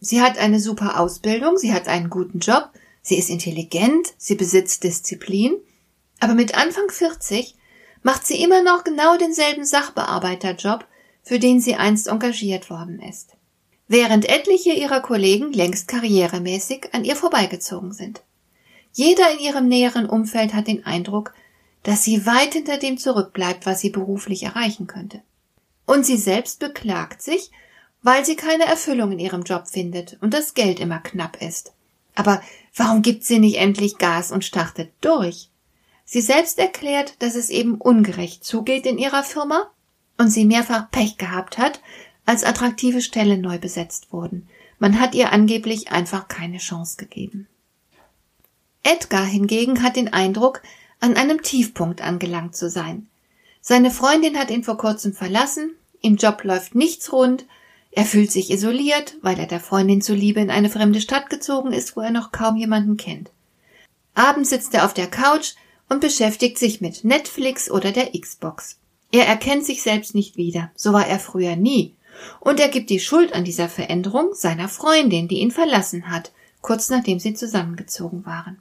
Sie hat eine super Ausbildung, sie hat einen guten Job, sie ist intelligent, sie besitzt Disziplin, aber mit Anfang 40 macht sie immer noch genau denselben Sachbearbeiterjob, für den sie einst engagiert worden ist. Während etliche ihrer Kollegen längst karrieremäßig an ihr vorbeigezogen sind. Jeder in ihrem näheren Umfeld hat den Eindruck, dass sie weit hinter dem zurückbleibt, was sie beruflich erreichen könnte. Und sie selbst beklagt sich, weil sie keine Erfüllung in ihrem Job findet und das Geld immer knapp ist. Aber warum gibt sie nicht endlich Gas und startet durch? Sie selbst erklärt, dass es eben ungerecht zugeht in ihrer Firma und sie mehrfach Pech gehabt hat, als attraktive Stellen neu besetzt wurden. Man hat ihr angeblich einfach keine Chance gegeben. Edgar hingegen hat den Eindruck, an einem Tiefpunkt angelangt zu sein. Seine Freundin hat ihn vor kurzem verlassen, im Job läuft nichts rund, er fühlt sich isoliert, weil er der Freundin zuliebe in eine fremde Stadt gezogen ist, wo er noch kaum jemanden kennt. Abends sitzt er auf der Couch und beschäftigt sich mit Netflix oder der Xbox. Er erkennt sich selbst nicht wieder, so war er früher nie, und er gibt die Schuld an dieser Veränderung seiner Freundin, die ihn verlassen hat, kurz nachdem sie zusammengezogen waren.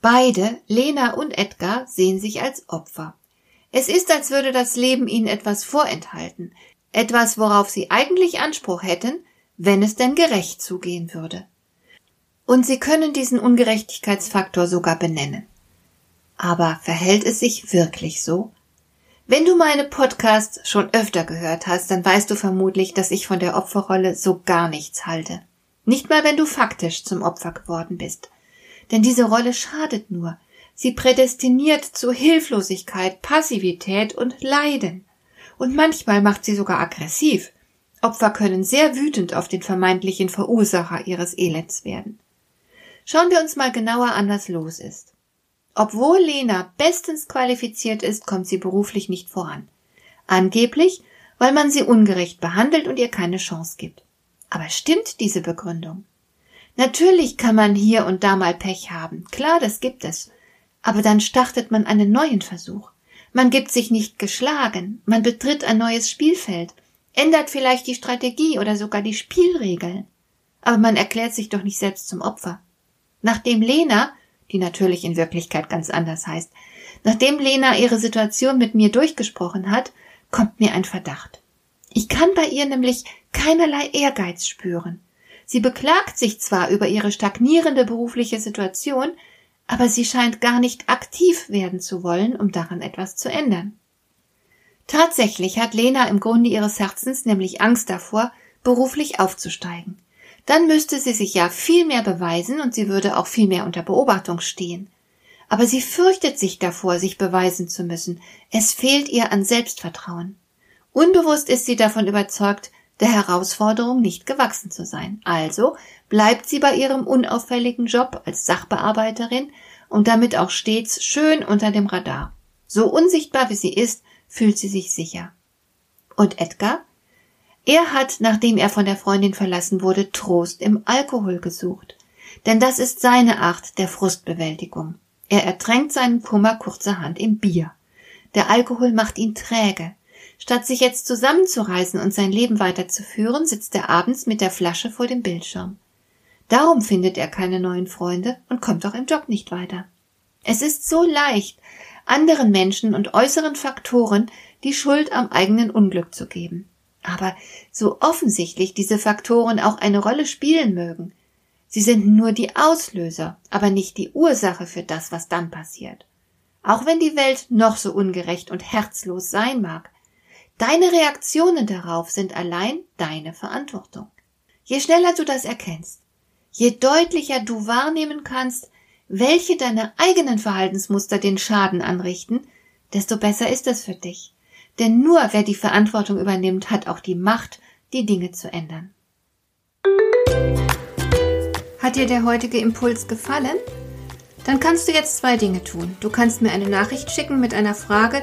Beide, Lena und Edgar, sehen sich als Opfer. Es ist, als würde das Leben ihnen etwas vorenthalten, etwas, worauf sie eigentlich Anspruch hätten, wenn es denn gerecht zugehen würde. Und sie können diesen Ungerechtigkeitsfaktor sogar benennen. Aber verhält es sich wirklich so? Wenn du meine Podcasts schon öfter gehört hast, dann weißt du vermutlich, dass ich von der Opferrolle so gar nichts halte. Nicht mal, wenn du faktisch zum Opfer geworden bist. Denn diese Rolle schadet nur. Sie prädestiniert zu Hilflosigkeit, Passivität und Leiden und manchmal macht sie sogar aggressiv. Opfer können sehr wütend auf den vermeintlichen Verursacher ihres Elends werden. Schauen wir uns mal genauer an, was los ist. Obwohl Lena bestens qualifiziert ist, kommt sie beruflich nicht voran. Angeblich, weil man sie ungerecht behandelt und ihr keine Chance gibt. Aber stimmt diese Begründung? Natürlich kann man hier und da mal Pech haben. Klar, das gibt es. Aber dann startet man einen neuen Versuch. Man gibt sich nicht geschlagen, man betritt ein neues Spielfeld, ändert vielleicht die Strategie oder sogar die Spielregeln. Aber man erklärt sich doch nicht selbst zum Opfer. Nachdem Lena, die natürlich in Wirklichkeit ganz anders heißt, nachdem Lena ihre Situation mit mir durchgesprochen hat, kommt mir ein Verdacht. Ich kann bei ihr nämlich keinerlei Ehrgeiz spüren. Sie beklagt sich zwar über ihre stagnierende berufliche Situation, aber sie scheint gar nicht aktiv werden zu wollen, um daran etwas zu ändern. Tatsächlich hat Lena im Grunde ihres Herzens nämlich Angst davor, beruflich aufzusteigen. Dann müsste sie sich ja viel mehr beweisen und sie würde auch viel mehr unter Beobachtung stehen. Aber sie fürchtet sich davor, sich beweisen zu müssen. Es fehlt ihr an Selbstvertrauen. Unbewusst ist sie davon überzeugt, der Herausforderung nicht gewachsen zu sein. Also bleibt sie bei ihrem unauffälligen Job als Sachbearbeiterin und damit auch stets schön unter dem Radar. So unsichtbar wie sie ist, fühlt sie sich sicher. Und Edgar? Er hat, nachdem er von der Freundin verlassen wurde, Trost im Alkohol gesucht. Denn das ist seine Art der Frustbewältigung. Er ertränkt seinen Kummer kurzerhand im Bier. Der Alkohol macht ihn träge. Statt sich jetzt zusammenzureißen und sein Leben weiterzuführen, sitzt er abends mit der Flasche vor dem Bildschirm. Darum findet er keine neuen Freunde und kommt auch im Job nicht weiter. Es ist so leicht, anderen Menschen und äußeren Faktoren die Schuld am eigenen Unglück zu geben. Aber so offensichtlich diese Faktoren auch eine Rolle spielen mögen, sie sind nur die Auslöser, aber nicht die Ursache für das, was dann passiert. Auch wenn die Welt noch so ungerecht und herzlos sein mag, deine Reaktionen darauf sind allein deine Verantwortung. Je schneller du das erkennst, Je deutlicher du wahrnehmen kannst, welche deiner eigenen Verhaltensmuster den Schaden anrichten, desto besser ist es für dich. Denn nur wer die Verantwortung übernimmt, hat auch die Macht, die Dinge zu ändern. Hat dir der heutige Impuls gefallen? Dann kannst du jetzt zwei Dinge tun. Du kannst mir eine Nachricht schicken mit einer Frage,